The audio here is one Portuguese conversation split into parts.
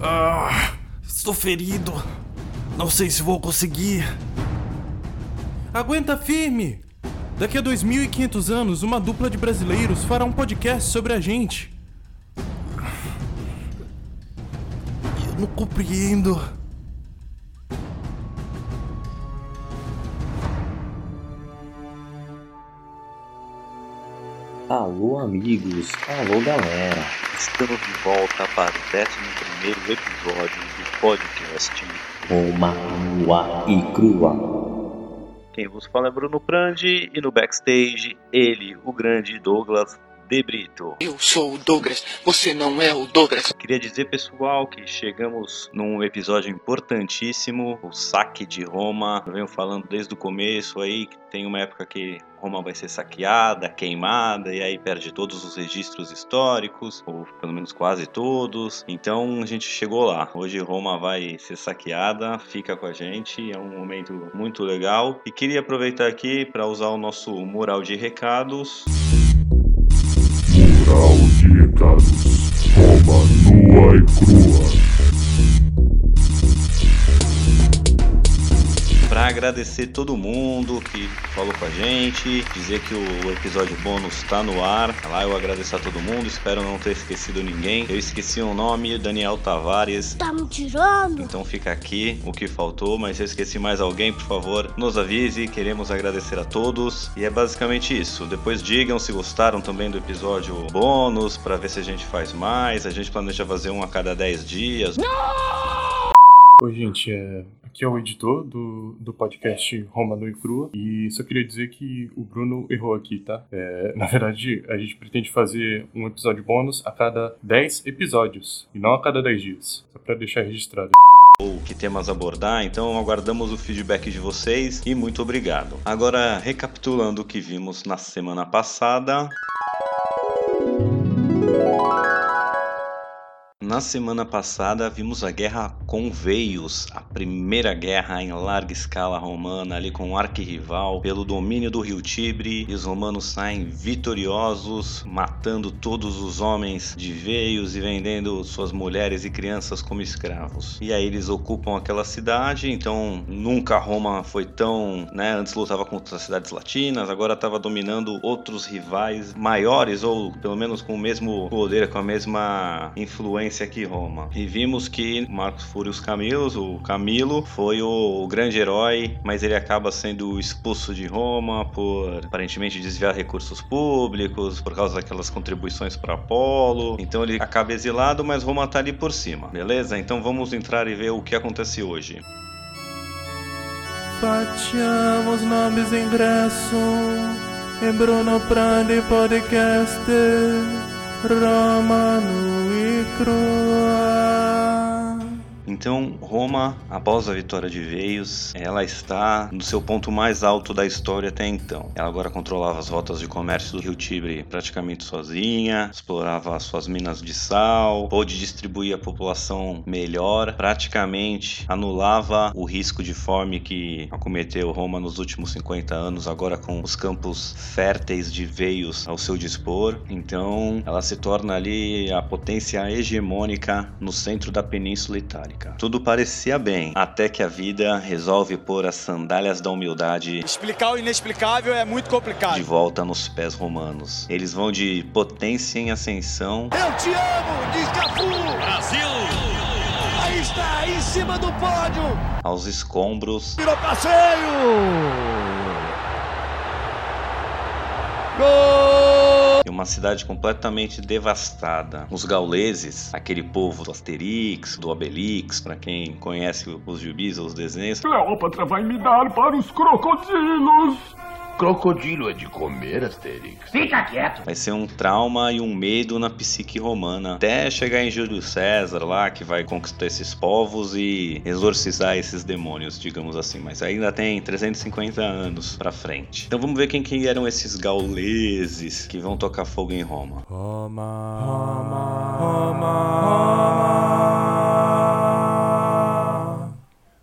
Ah, estou ferido. Não sei se vou conseguir. Aguenta firme! Daqui a 2.500 anos, uma dupla de brasileiros fará um podcast sobre a gente. Eu não compreendo. Alô, amigos. Alô, galera. Estamos de volta para o 11 episódio do podcast Roma Nua e Crua. Quem vos fala é Bruno Prandi e no backstage, ele, o grande Douglas de Brito. Eu sou o Douglas, você não é o Douglas. Queria dizer, pessoal, que chegamos num episódio importantíssimo, o saque de Roma. Eu venho falando desde o começo aí que tem uma época que Roma vai ser saqueada, queimada, e aí perde todos os registros históricos, ou pelo menos quase todos. Então a gente chegou lá. Hoje Roma vai ser saqueada, fica com a gente, é um momento muito legal. E queria aproveitar aqui para usar o nosso mural de recados. Mural de recados. Roma nua e crua. Agradecer todo mundo que falou com a gente, dizer que o episódio bônus está no ar. Lá eu agradeço a todo mundo, espero não ter esquecido ninguém. Eu esqueci o nome, Daniel Tavares. Tá me tirando? Então fica aqui o que faltou, mas se eu esqueci mais alguém, por favor, nos avise. Queremos agradecer a todos. E é basicamente isso. Depois digam se gostaram também do episódio bônus, para ver se a gente faz mais. A gente planeja fazer um a cada 10 dias. Oi, gente, é... aqui é o editor do, do podcast Roma Nua e Crua e só queria dizer que o Bruno errou aqui, tá? É, na verdade, a gente pretende fazer um episódio bônus a cada 10 episódios e não a cada 10 dias, só pra deixar registrado. ou que temas abordar, então aguardamos o feedback de vocês e muito obrigado. Agora, recapitulando o que vimos na semana passada. Na semana passada vimos a guerra com Veios, a primeira guerra em larga escala romana, ali com o arquirrival pelo domínio do rio Tibre, e os romanos saem vitoriosos, matando todos os homens de Veios e vendendo suas mulheres e crianças como escravos. E aí eles ocupam aquela cidade, então nunca Roma foi tão, né, antes lutava contra as cidades latinas, agora estava dominando outros rivais maiores ou pelo menos com o mesmo poder, com a mesma influência que Roma. E vimos que Marcos Fúrios Camilos, o Camilo, foi o grande herói, mas ele acaba sendo expulso de Roma por aparentemente desviar recursos públicos, por causa daquelas contribuições para Apolo. Então ele acaba exilado, mas Roma tá ali por cima, beleza? Então vamos entrar e ver o que acontece hoje. Facciamo nomes ingresso em Bruno Prandi Podcast Crua. Então, Roma, após a vitória de Veios, ela está no seu ponto mais alto da história até então. Ela agora controlava as rotas de comércio do Rio Tibre praticamente sozinha, explorava as suas minas de sal, pôde distribuir a população melhor, praticamente anulava o risco de fome que acometeu Roma nos últimos 50 anos, agora com os campos férteis de Veios ao seu dispor. Então, ela se torna ali a potência hegemônica no centro da Península Itálica. Tudo parecia bem, até que a vida resolve pôr as sandálias da humildade Explicar o inexplicável é muito complicado. de volta nos pés romanos. Eles vão de potência em ascensão Eu te amo, diz Cafu! Brasil! Aí está, em cima do pódio! aos escombros Virou passeio! Gol! Uma cidade completamente devastada. Os gauleses, aquele povo do Asterix, do Obelix, para quem conhece os gibis ou os desenhos, Cleópatra vai me dar para os crocodilos. Crocodilo é de comer, Asterix? vai ser um trauma e um medo na psique romana, até chegar em Júlio César lá, que vai conquistar esses povos e exorcizar esses demônios, digamos assim. Mas ainda tem 350 anos pra frente. Então vamos ver quem, quem eram esses gauleses que vão tocar fogo em Roma. Roma, Roma, Roma, Roma.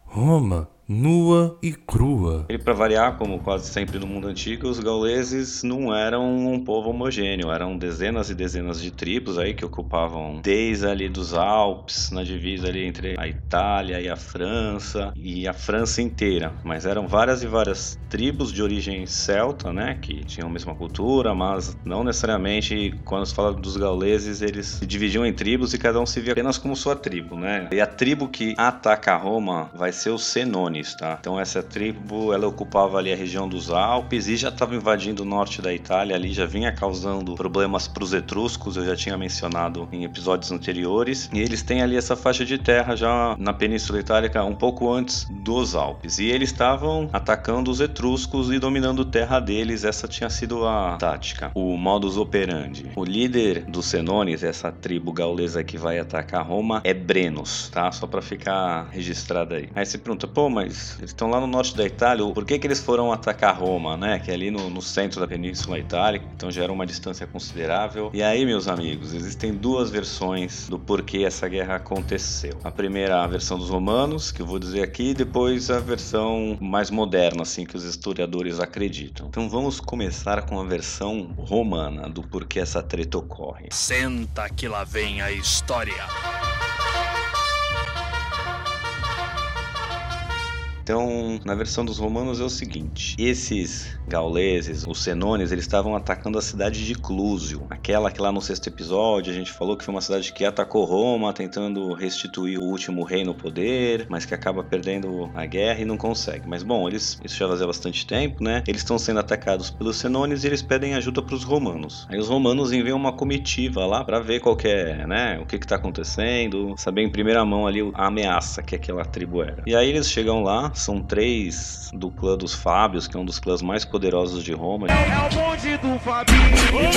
Roma, nua e crua. E para variar, como quase sempre no mundo antigo, os gauleses não eram um povo homogêneo, eram dezenas e dezenas de tribos aí que ocupavam desde ali dos Alpes, na divisa ali entre a Itália e a França, e a França inteira. Mas eram várias e várias tribos de origem celta, né, que tinham a mesma cultura, mas não necessariamente quando se fala dos gauleses, eles se dividiam em tribos e cada um se via apenas como sua tribo, né? E a tribo que ataca Roma vai ser os Senones, tá? Então essa tribo, ela ocupava ali a região dos Alpes e já estava invadindo o norte da Itália ali, já vinha causando problemas para os etruscos, eu já tinha mencionado em episódios anteriores. E eles têm ali essa faixa de terra já na Península Itálica, um pouco antes dos Alpes. E eles estavam atacando os etruscos e dominando terra deles. Essa tinha sido a tática, o modus operandi. O líder dos Senones, essa tribo gaulesa que vai atacar Roma, é Brenos, tá? Só para ficar registrado aí. Aí você pergunta, pô, mas eles estão lá no norte da Itália, por que que eles foram atacar Roma, né? Que é ali no, no centro da Península Itálica, então já era uma distância considerável. E aí, meus amigos, existem duas versões do porquê essa guerra aconteceu. A primeira, a versão dos romanos, que eu vou dizer aqui, e depois a versão mais moderna, assim, que os historiadores acreditam. Então vamos começar com a versão romana do porquê essa treta ocorre. Senta que lá vem a história. Então, na versão dos romanos é o seguinte: esses gauleses, os senones, eles estavam atacando a cidade de Clúsio, aquela que lá no sexto episódio a gente falou que foi uma cidade que atacou Roma, tentando restituir o último rei no poder, mas que acaba perdendo a guerra e não consegue. Mas bom, eles isso já fazia bastante tempo, né? Eles estão sendo atacados pelos senones e eles pedem ajuda para os romanos. Aí os romanos enviam uma comitiva lá para ver qual é, né? O que que tá acontecendo, saber em primeira mão ali a ameaça que aquela tribo era. E aí eles chegam lá, são três do clã dos Fábios, que é um dos clãs mais poderosos de Roma. É.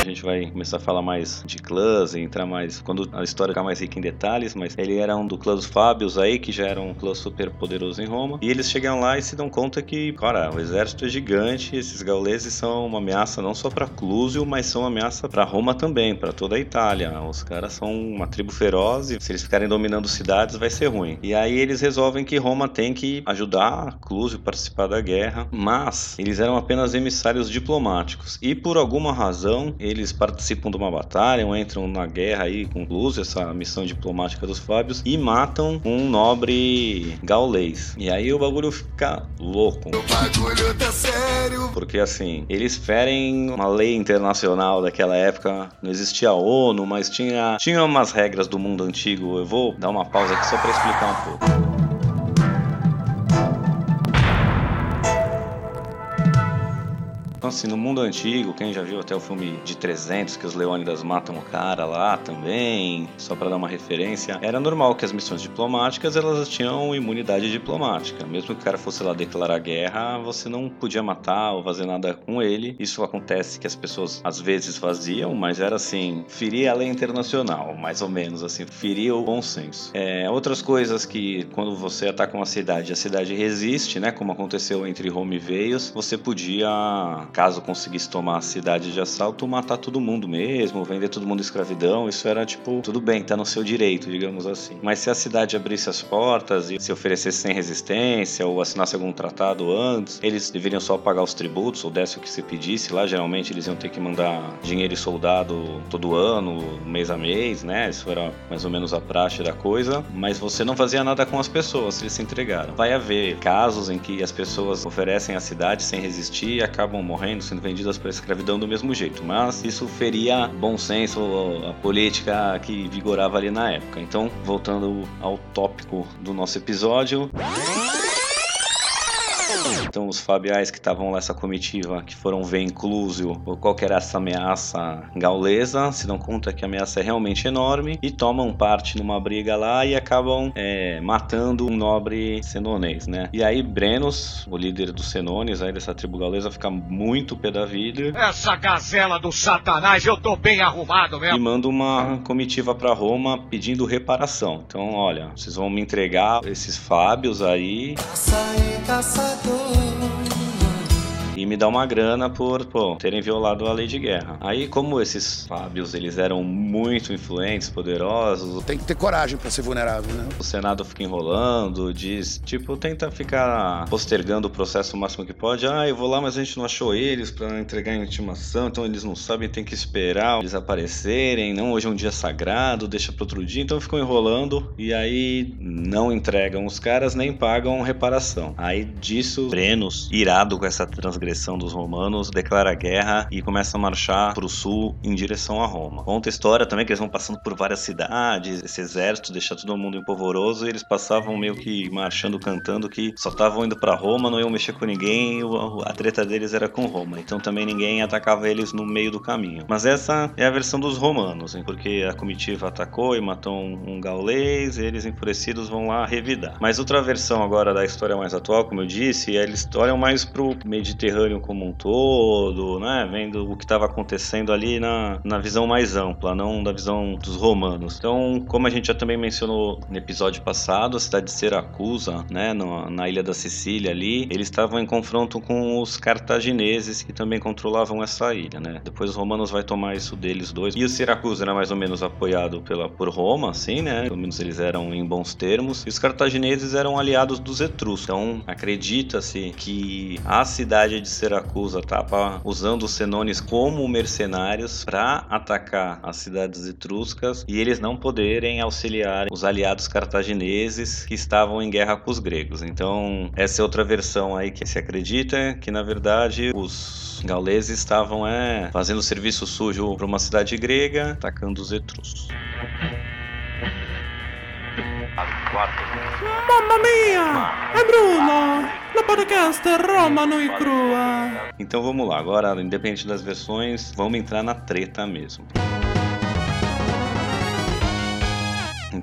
A gente vai começar a falar mais de clãs e entrar mais quando a história ficar mais rica em detalhes, mas ele era um do clã dos Fábios aí, que já era um clã super poderoso em Roma. E eles chegam lá e se dão conta que, cara, o exército é gigante, esses gauleses são uma ameaça não só para Clúsio, mas são uma ameaça para Roma também, para toda a Itália. Os caras são uma tribo feroz e se eles ficarem dominando cidades vai ser ruim. E aí eles resolvem que Roma tem que ajudar Clúsio participar da guerra, mas eles eram apenas emissários diplomáticos e por alguma razão eles participam de uma batalha, ou entram na guerra aí com Clúsio, essa missão diplomática dos Fábios, e matam um nobre gaulês. E aí o bagulho fica louco. O bagulho tá sério. Porque assim, eles ferem uma lei internacional daquela época, não existia a ONU, mas tinha, tinha umas regras do mundo antigo. Eu vou dar uma pausa aqui só para explicar um pouco. Então, assim, no mundo antigo, quem já viu até o filme de 300, que os Leônidas matam o cara lá também, só para dar uma referência, era normal que as missões diplomáticas elas tinham imunidade diplomática. Mesmo que o cara fosse lá declarar guerra, você não podia matar ou fazer nada com ele. Isso acontece que as pessoas às vezes faziam, mas era assim, ferir a lei internacional, mais ou menos assim, ferir o bom senso. É, outras coisas que quando você ataca uma cidade, a cidade resiste, né, como aconteceu entre Roma e Veios, você podia caso conseguisse tomar a cidade de assalto, matar todo mundo mesmo, vender todo mundo escravidão, isso era tipo, tudo bem, tá no seu direito, digamos assim. Mas se a cidade abrisse as portas e se oferecesse sem resistência ou assinasse algum tratado antes, eles deveriam só pagar os tributos ou desse o que se pedisse lá, geralmente eles iam ter que mandar dinheiro e soldado todo ano, mês a mês, né? Isso era mais ou menos a praxe da coisa, mas você não fazia nada com as pessoas, eles se entregaram. Vai haver casos em que as pessoas oferecem a cidade sem resistir e acabam morrendo morrendo, sendo vendidas para escravidão do mesmo jeito. Mas isso feria bom senso, a política que vigorava ali na época. Então, voltando ao tópico do nosso episódio. Então, os fabiais que estavam nessa comitiva, que foram ver incluso qual que era essa ameaça gaulesa, se dão conta que a ameaça é realmente enorme e tomam parte numa briga lá e acabam é, matando um nobre senonês, né? E aí, Brenos, o líder dos senones, aí dessa tribo gaulesa, fica muito pé da vida. Essa gazela do satanás, eu tô bem arrumado mesmo. E manda uma comitiva para Roma pedindo reparação. Então, olha, vocês vão me entregar esses fábios aí. Caça e caçador. E me dar uma grana por, pô, terem violado a lei de guerra. Aí, como esses Fábios, eles eram muito influentes, poderosos, Tem que ter coragem pra ser vulnerável, né? o Senado fica enrolando, diz, tipo, tenta ficar postergando o processo o máximo que pode. Ah, eu vou lá, mas a gente não achou eles pra entregar a intimação, então eles não sabem, tem que esperar eles aparecerem. Não, hoje é um dia sagrado, deixa para outro dia. Então ficam enrolando e aí não entregam os caras nem pagam reparação. Aí disso, Brenos, irado com essa transgressão dos romanos, declara guerra e começa a marchar pro sul em direção a Roma. Conta a história também que eles vão passando por várias cidades, esse exército deixa todo mundo empolvoroso e eles passavam meio que marchando, cantando que só estavam indo para Roma, não iam mexer com ninguém, o- a treta deles era com Roma. Então também ninguém atacava eles no meio do caminho. Mas essa é a versão dos romanos, hein, porque a comitiva atacou e matou um, gaulês, eles enfurecidos vão lá revidar. Mas outra versão agora da história mais atual, como eu disse, é eles olham mais pro Mediterrâneo como um todo, né, vendo o que estava acontecendo ali na, na visão mais ampla, não da visão dos romanos. Então, como a gente já também mencionou no episódio passado, a cidade de Siracusa, né, no- na ilha da Sicília ali, eles estavam em confronto com os cartagineses que também controlavam essa ilha, né? Depois os romanos vai tomar isso deles dois. E o Siracusa era mais ou menos apoiado pela por Roma, assim, né? Pelo menos eles eram em bons termos. E os cartagineses eram aliados dos etruscos. Então, acredita-se que a cidade de Siracusa estava usando os senones como mercenários para atacar as cidades etruscas e eles não poderem auxiliar os aliados cartagineses que estavam em guerra com os gregos. Então, essa é outra versão aí que se acredita que na verdade os gauleses estavam é, fazendo serviço sujo para uma cidade grega, atacando os etruscos. Mamma mia! È Bruno! La podcast Roma noi crua! Então vamos lá, agora, independente das versões, vamos entrar na treta mesmo.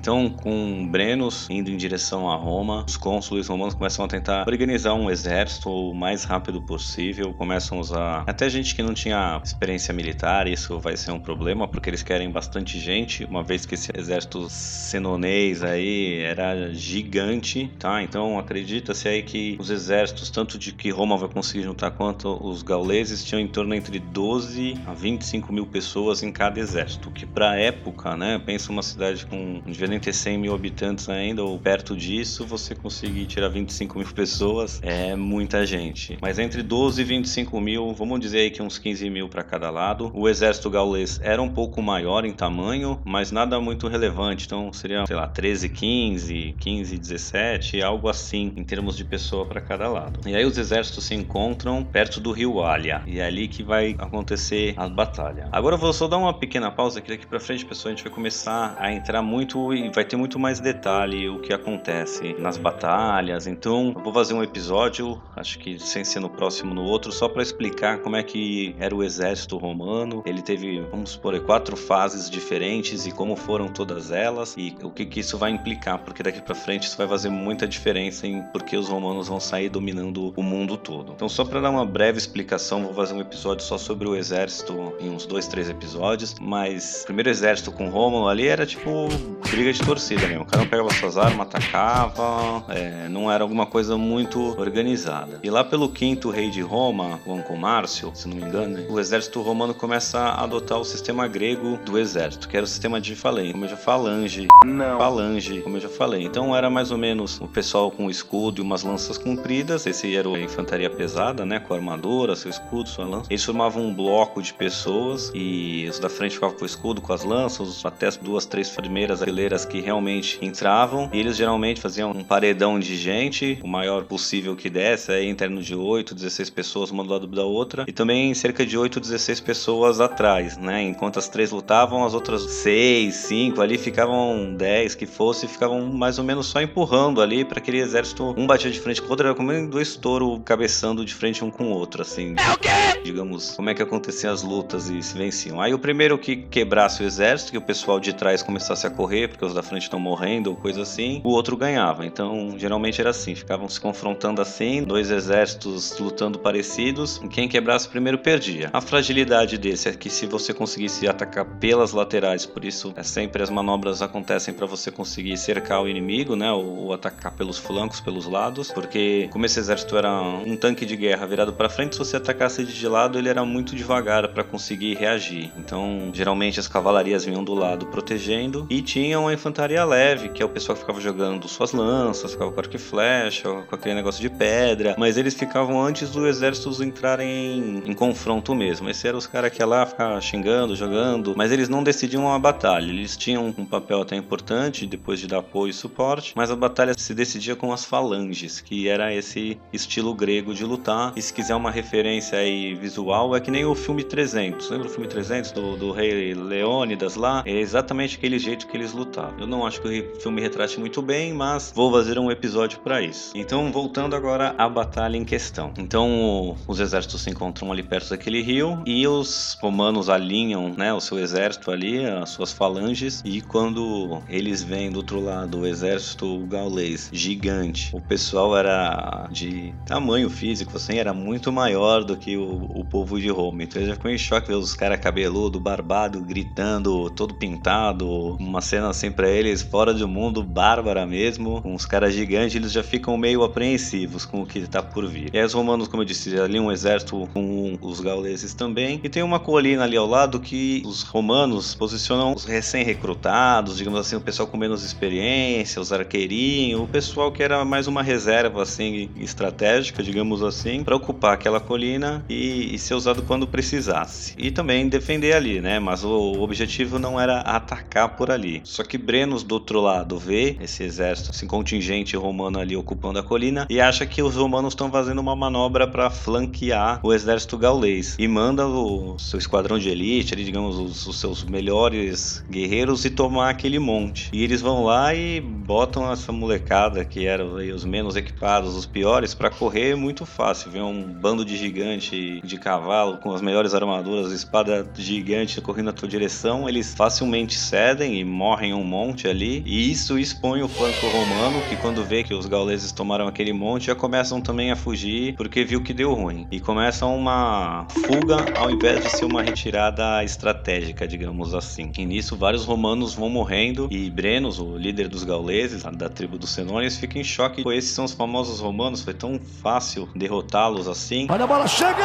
Então, com Brenos indo em direção a Roma, os cônsules romanos começam a tentar organizar um exército o mais rápido possível, começam a usar até gente que não tinha experiência militar, isso vai ser um problema, porque eles querem bastante gente, uma vez que esse exército senonês aí era gigante, tá? Então acredita-se aí que os exércitos, tanto de que Roma vai conseguir juntar quanto os gauleses, tinham em torno entre 12 a 25 mil pessoas em cada exército, que pra época, né, pensa uma cidade com não ter 100 mil habitantes ainda, ou perto disso, você conseguir tirar 25 mil pessoas é muita gente. Mas entre 12 e 25 mil, vamos dizer aí que uns 15 mil para cada lado. O exército gaulês era um pouco maior em tamanho, mas nada muito relevante. Então seria, sei lá, 13, 15, 15, 17, algo assim em termos de pessoa para cada lado. E aí os exércitos se encontram perto do rio Alia. E é ali que vai acontecer a batalha. Agora eu vou só dar uma pequena pausa que daqui para frente, pessoal, a gente vai começar a entrar muito vai ter muito mais detalhe o que acontece nas batalhas. Então, eu vou fazer um episódio, acho que sem ser no próximo no outro, só para explicar como é que era o exército romano. Ele teve, vamos supor, quatro fases diferentes e como foram todas elas e o que, que isso vai implicar, porque daqui para frente isso vai fazer muita diferença em porque os romanos vão sair dominando o mundo todo. Então, só para dar uma breve explicação, vou fazer um episódio só sobre o exército em uns dois, três episódios. Mas o primeiro exército com Rômulo ali era tipo briga de torcida mesmo. O cara pegava suas armas, atacava, é, não era alguma coisa muito organizada. E lá pelo quinto rei de Roma, o Anco Márcio, se não me engano, o exército romano começa a adotar o sistema grego do exército, que era o sistema de falange, como eu já falange, Não. falange, como eu já falei. Então era mais ou menos o pessoal com escudo e umas lanças compridas. Esse era a infantaria pesada, né? Com a armadura, seu escudo, sua lança. Eles formavam um bloco de pessoas e os da frente ficavam com o escudo, com as lanças, até as duas, três primeiras fileiras que realmente entravam. E eles geralmente faziam um paredão de gente, o maior possível que desse, aí em torno de 8, 16 pessoas, uma do lado da outra. E também cerca de 8, 16 pessoas atrás, né? Enquanto as três lutavam, as outras 6, 5 ali ficavam 10 que fosse, ficavam mais ou menos só empurrando ali para aquele exército. Um batia de frente com o outro, era como dois touros cabeçando de frente um com o outro, assim. É o quê? Digamos, como é que aconteciam as lutas e se venciam. Aí o primeiro que quebrasse o exército, que o pessoal de trás começasse a correr, porque os da frente estão morrendo ou coisa assim, o outro ganhava. Então, geralmente era assim, ficavam se confrontando assim, dois exércitos lutando parecidos, quem quebrasse primeiro perdia. A fragilidade desse é que se você conseguisse atacar pelas laterais, por isso é sempre as manobras acontecem para você conseguir cercar o inimigo, né, ou, ou atacar pelos flancos, pelos lados, porque como esse exército era um tanque de guerra virado para frente, se você atacasse de lado, ele era muito devagar para conseguir reagir. Então, geralmente as cavalarias vinham do lado protegendo e tinham a infantaria leve, que é o pessoal que ficava jogando suas lanças, ficava com arco e flecha, com aquele negócio de pedra, mas eles ficavam antes do exército entrarem em, confronto mesmo. Esses eram os caras que ia lá ficar xingando, jogando, mas eles não decidiam a batalha. Eles tinham um papel até importante depois de dar apoio e suporte, mas a batalha se decidia com as falanges, que era esse estilo grego de lutar. E se quiser uma referência aí visual, é que nem o filme 300. Lembra o filme 300 do, do rei Leônidas lá? É exatamente aquele jeito que eles lutavam. Eu não acho que o filme retrate muito bem, mas vou fazer um episódio para isso. Então, voltando agora à batalha em questão. Então, os exércitos se encontram ali perto daquele rio e os romanos alinham, né, o seu exército ali, as suas falanges, e quando eles vêm do outro lado o exército gaulês gigante, o pessoal era de tamanho físico, assim, era muito maior do que o, o povo de Roma. Então ele já ficou em choque ver os caras cabeludo, barbado, gritando, todo pintado, uma cena assim para eles fora do mundo, bárbara mesmo, com os caras gigantes, eles já ficam meio apreensivos com o que tá por vir. E aí os romanos, como eu disse, ali um exército com os gauleses também, e tem uma colina ali ao lado que os romanos posicionam os recém-recrutados, digamos assim, o pessoal com menos experiência, os arqueirinhos, o pessoal que era mais uma reserva assim estratégica, digamos assim, para ocupar aquela colina e, e, ser usado quando precisasse. E também defender ali, né? Mas o, o objetivo não era atacar por ali. Só que Brenos do outro lado vê esse exército, esse contingente romano ali ocupando a colina e acha que os romanos estão fazendo uma manobra para flanquear o exército gaulês e manda o seu esquadrão de elite, ali, digamos, os, os seus melhores guerreiros e tomar aquele monte. E eles vão lá e botam essa molecada que eram os menos equipados, os piores, para correr muito fácil. Vê um bando de gigante de cavalo com as melhores armaduras, espada gigante correndo na tua direção, eles facilmente cedem e morrem um monte ali. E isso expõe o flanco romano, que quando vê que os gauleses tomaram aquele monte, já começam também a fugir porque viu que deu ruim. E começam uma fuga ao invés de ser uma retirada estratégica, digamos assim. E nisso vários romanos vão morrendo e Brenos, o líder dos gauleses, da tribo dos Senônios, fica em choque. Pô, esses são os famosos romanos, foi tão fácil derrotá-los assim. Olha a bola chegando!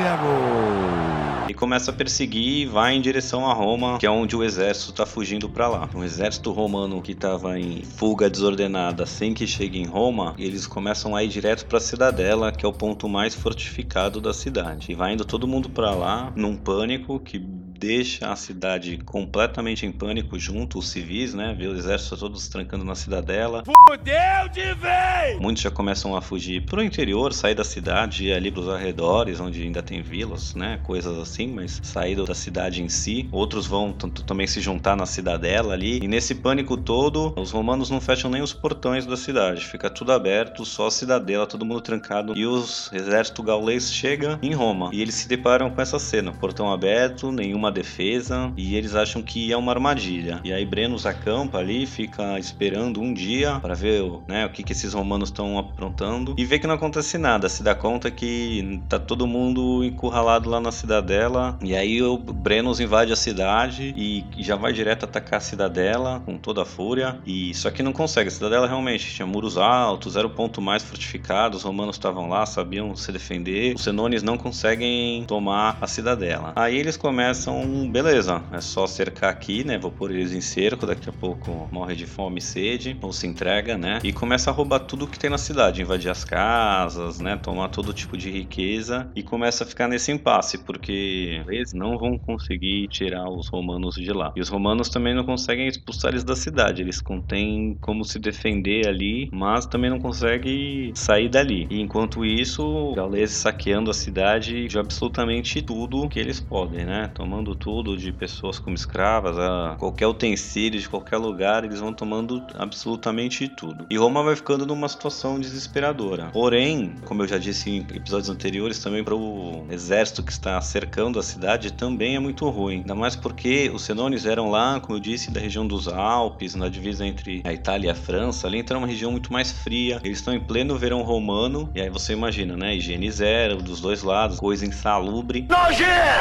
E! E começa a perseguir e vai em direção a Roma, que é onde o exército está fugindo para lá. Um exército romano que estava em fuga desordenada assim que chega em Roma, eles começam a ir direto para a cidadela, que é o ponto mais fortificado da cidade. E vai indo todo mundo para lá num pânico que deixa a cidade completamente em pânico junto, os civis, né? Vê o exército todos trancando na cidadela. Fudeu de vez! Muitos já começam a fugir pro interior, sair da cidade e ali pros arredores, onde ainda tem vilas, né? Coisas assim, mas sair da cidade em si. Outros vão também se juntar na cidadela ali. E nesse pânico todo, os romanos não fecham nem os portões da cidade. Fica tudo aberto, só a cidadela, todo mundo trancado. E os exército gaulês chega em Roma. E eles se deparam com essa cena. Portão aberto, nenhuma defesa. E eles acham que é uma armadilha. E aí Brenos acampa ali, fica esperando um dia para ver né, o que, que esses romanos estão aprontando. E vê que não acontece nada. Se dá conta que tá todo mundo encurralado lá na cidadela. E aí o Brenos invade a cidade e já vai direto atacar a cidadela com toda a fúria. E só que não consegue. A cidadela realmente tinha muros altos, era o ponto mais fortificado. Os romanos estavam lá, sabiam se defender. Os senones não conseguem tomar a cidadela. Aí eles começam, beleza, é só cercar aqui, né? Vou pôr eles em cerco. Daqui a pouco morre de fome e sede ou se entrega, né? E começa a roubar tudo que tem na cidade, invadir as casas, né? Tomar todo tipo de riqueza e começa a ficar nesse impasse porque eles não vão conseguir tirar os romanos de lá. E os romanos também não conseguem expulsar eles da cidade. Eles contêm como se defender ali, mas também não conseguem sair dali. E enquanto isso, gauleses saqueando a cidade de absolutamente tudo que eles podem, né? Tomando tomando tudo, de pessoas como escravas, a qualquer utensílio de qualquer lugar, eles vão tomando absolutamente tudo. E Roma vai ficando numa situação desesperadora. Porém, como eu já disse em episódios anteriores, também para o exército que está cercando a cidade também é muito ruim. Ainda mais porque os Senones eram lá, como eu disse, da região dos Alpes, na divisa entre a Itália e a França. Ali então é uma região muito mais fria. Eles estão em pleno verão romano, e aí você imagina, né? Higiene zero dos dois lados, coisa insalubre.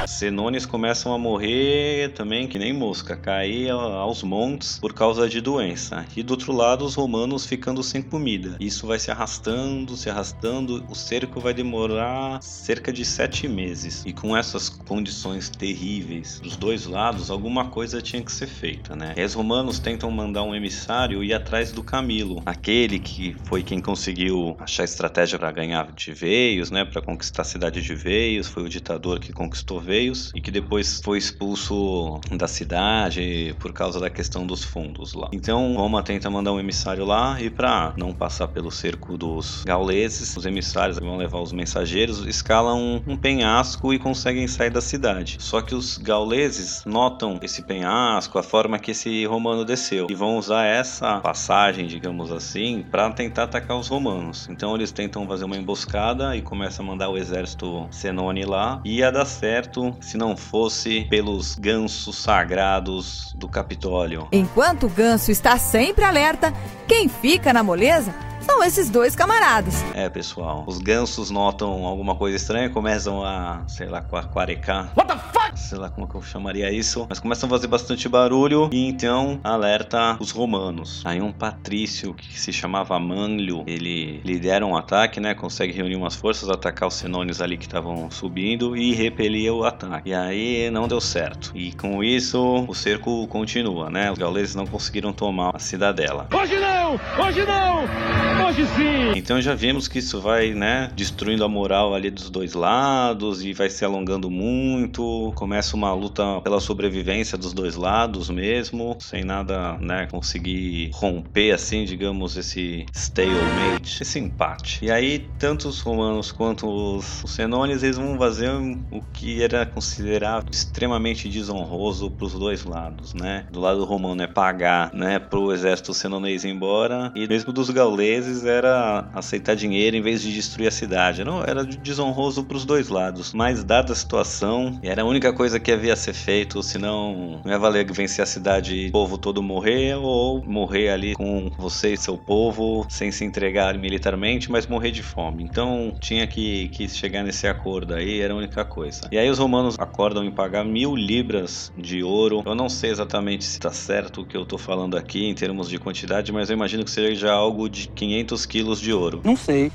Senones começam a morrer também, que nem mosca, cair aos montes por causa de doença. E do outro lado, os romanos ficando sem comida. Isso vai se arrastando, se arrastando. O cerco vai demorar cerca de sete meses. E com essas condições terríveis dos dois lados, alguma coisa tinha que ser feita, né? E os romanos tentam mandar um emissário ir atrás do Camilo, aquele que foi quem conseguiu achar estratégia para ganhar de Veios, né? Para conquistar a cidade de Veios, foi o ditador que conquistou Veios e que depois foi expulso da cidade por causa da questão dos fundos lá. Então Roma tenta mandar um emissário lá e para não passar pelo cerco dos gauleses, os emissários vão levar os mensageiros, escalam um penhasco e conseguem sair da cidade. Só que os gauleses notam esse penhasco, a forma que esse romano desceu e vão usar essa passagem, digamos assim, para tentar atacar os romanos. Então eles tentam fazer uma emboscada e começam a mandar o exército Senone lá. Ia dar certo se não fosse pelos gansos sagrados do Capitólio. Enquanto o ganso está sempre alerta, quem fica na moleza são esses dois camaradas. É, pessoal, os gansos notam alguma coisa estranha, começam a, sei lá, quarecar. What the fuck? Sei lá como que eu chamaria isso, mas começam a fazer bastante barulho e então alerta os romanos. Aí um patrício que se chamava Manlio, ele lidera um ataque, né? Consegue reunir umas forças, atacar os senônios ali que estavam subindo e repelir o ataque. E aí não deu certo. E com isso o cerco continua, né? Os gauleses não conseguiram tomar a cidadela. Hoje não! Hoje não! Hoje sim! Então já vimos que isso vai, né, destruindo a moral ali dos dois lados e vai se alongando muito. Começa uma luta pela sobrevivência dos dois lados mesmo, sem nada, né, conseguir romper assim, digamos, esse stalemate, esse empate. E aí, tanto os romanos quanto os, os senones, eles vão fazer o que era considerado extremamente desonroso para os dois lados, né? Do lado romano é pagar, né, pro exército senonês ir embora e mesmo dos gauleses era aceitar dinheiro em vez de destruir a cidade. Não, era desonroso para os dois lados. Mas dada a situação, era a única coisa que havia a ser feito, senão não ia valer vencer a cidade e o povo todo morrer ou morrer ali com você e seu povo sem se entregar militarmente, mas morrer de fome. Então tinha que, que chegar nesse acordo aí, era a única coisa. E aí os romanos acordam em pagar mil libras de ouro. Eu não sei exatamente se está certo o que eu estou falando aqui em termos de quantidade, mas eu imagino que seja algo de 500 500 quilos de ouro. Não sei.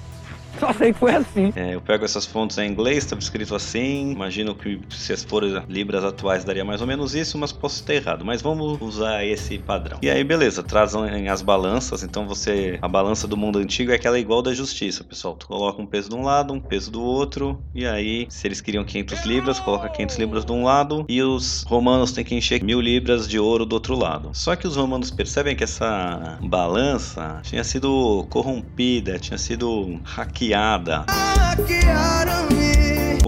Só sei que foi assim. É, eu pego essas fontes em inglês, estava escrito assim. Imagino que se as for libras atuais daria mais ou menos isso, mas posso estar errado. Mas vamos usar esse padrão. E aí, beleza, trazem as balanças. Então você. A balança do mundo antigo é aquela igual da justiça, pessoal. Tu coloca um peso de um lado, um peso do outro. E aí, se eles queriam 500 libras, coloca 500 libras de um lado. E os romanos têm que encher mil libras de ouro do outro lado. Só que os romanos percebem que essa balança tinha sido corrompida, tinha sido hackeada hackeada. O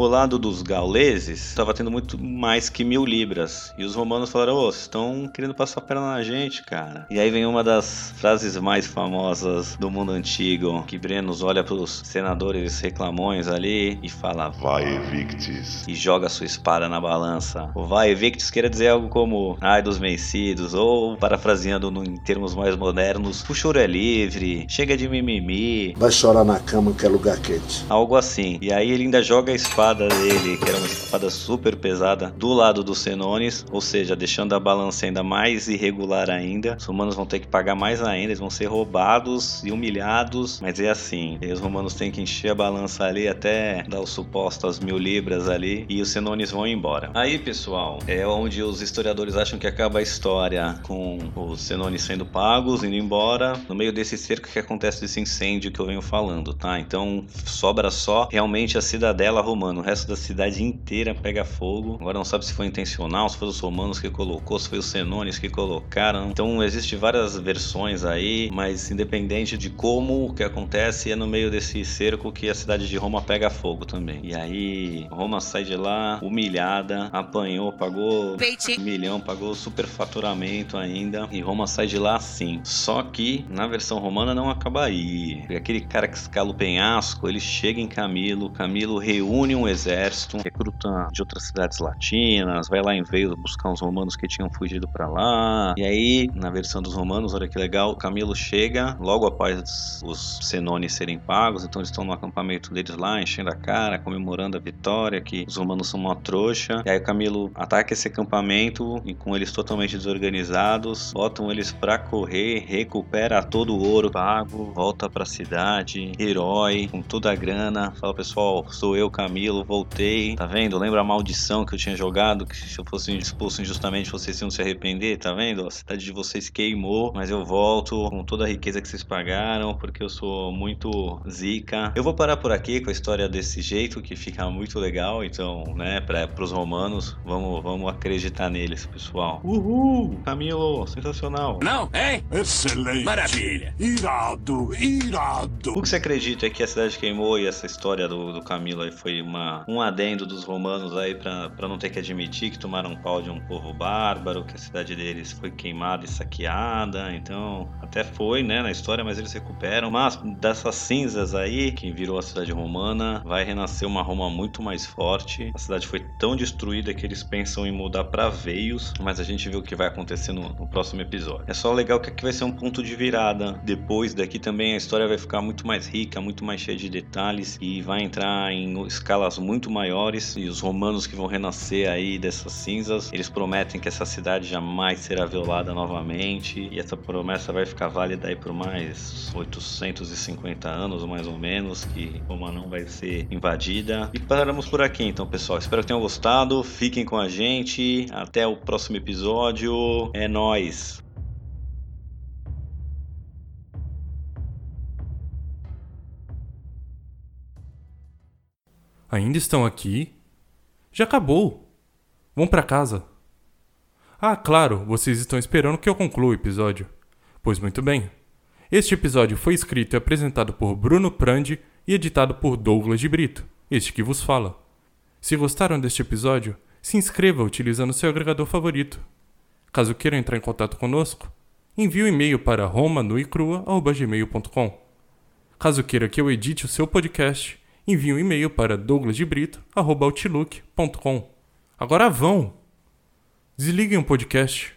lado dos gauleses estava tendo muito mais que mil libras. E os romanos falaram: Ô, vocês estão querendo passar a perna na gente, cara. E aí vem uma das frases mais famosas do mundo antigo: que Brenos olha para os senadores reclamões ali e fala: Vai, Victis. E joga sua espada na balança. O Vai, Victis quer dizer algo como: Ai dos vencidos. Ou, parafraseando em termos mais modernos: O choro é livre, chega de mimimi. Vai chorar na cama que é lugar quente. Algo assim. E aí ele ainda joga a espada dele, que era uma espada super pesada, do lado dos Senones, ou seja, deixando a balança ainda mais irregular ainda. Os romanos vão ter que pagar mais ainda, eles vão ser roubados e humilhados, mas é assim. Os romanos têm que encher a balança ali até dar o suposto às mil libras ali, e os Senones vão embora. Aí, pessoal, é onde os historiadores acham que acaba a história com os Senones sendo pagos, indo embora, no meio desse cerco que acontece desse incêndio que eu venho falando, tá? Então sobra só realmente a cidadela romana mano, o resto da cidade inteira pega fogo. Agora não sabe se foi intencional, se foi os romanos que colocou, se foi os senones que colocaram. Então existe várias versões aí, mas independente de como o que acontece, é no meio desse cerco que a cidade de Roma pega fogo também. E aí Roma sai de lá humilhada, apanhou, pagou um milhão, pagou superfaturamento ainda e Roma sai de lá assim. Só que na versão romana não acaba aí. Aquele cara que escala o penhasco, ele chega em Camilo, Camilo reúne um exército, recruta de outras cidades latinas, vai lá em Veio buscar os romanos que tinham fugido para lá. E aí, na versão dos romanos, olha que legal, Camilo chega logo após os senones serem pagos, então eles estão no acampamento deles lá, enchendo a cara, comemorando a vitória, que os romanos são uma trouxa. E aí Camilo ataca esse acampamento e com eles totalmente desorganizados, botam eles pra correr, recupera todo o ouro pago, volta pra cidade, herói, com toda a grana, fala pessoal, sou eu, Camilo, voltei, tá vendo? Lembra a maldição que eu tinha jogado, que se eu fosse expulso injustamente vocês iam se arrepender, tá vendo? A cidade de vocês queimou, mas eu volto com toda a riqueza que vocês pagaram, porque eu sou muito zica. Eu vou parar por aqui com a história desse jeito, que fica muito legal, então, né, para os romanos, vamos, vamos acreditar neles, pessoal. Uhul! Camilo, sensacional. Não, hein? Excelente. Maravilha. Irado, irado. O que você acredita é que a cidade queimou e essa história do, do Camilo aí foi uma, um adendo dos romanos aí pra não ter que admitir que tomaram pau de um povo bárbaro, que a cidade deles foi queimada e saqueada, então até foi, né, na história, mas eles recuperam. Mas dessas cinzas aí, que virou a cidade romana, vai renascer uma Roma muito mais forte. A cidade foi tão destruída que eles pensam em mudar pra Veios, mas a gente vê o que vai acontecer no, no próximo episódio. É só legal que aqui vai ser um ponto de virada. Depois daqui também a história vai ficar muito mais rica, muito mais cheia de detalhes e vai entrar em escalas muito maiores. E os romanos que vão renascer aí dessas cinzas, eles prometem que essa cidade jamais será violada novamente. E essa promessa vai ficar válida aí por mais 850 anos, mais ou menos, que Roma não vai ser invadida. E paramos por aqui então, pessoal. Espero que tenham gostado. Fiquem com a gente. Até o próximo episódio. É nóis! Ainda estão aqui? Já acabou. Vão pra casa. Ah, claro, vocês estão esperando que eu conclua o episódio. Pois muito bem. Este episódio foi escrito e apresentado por Bruno Prandi e editado por Douglas de Brito, este que vos fala. Se gostaram deste episódio, se inscreva utilizando seu agregador favorito. Caso queiram entrar em contato conosco, envie um e-mail para romanuicrua.gmail.com. Caso queira que eu edite o seu podcast, envie um e-mail para douglasdebrito.outlook.com. Agora vão! Desliguem o podcast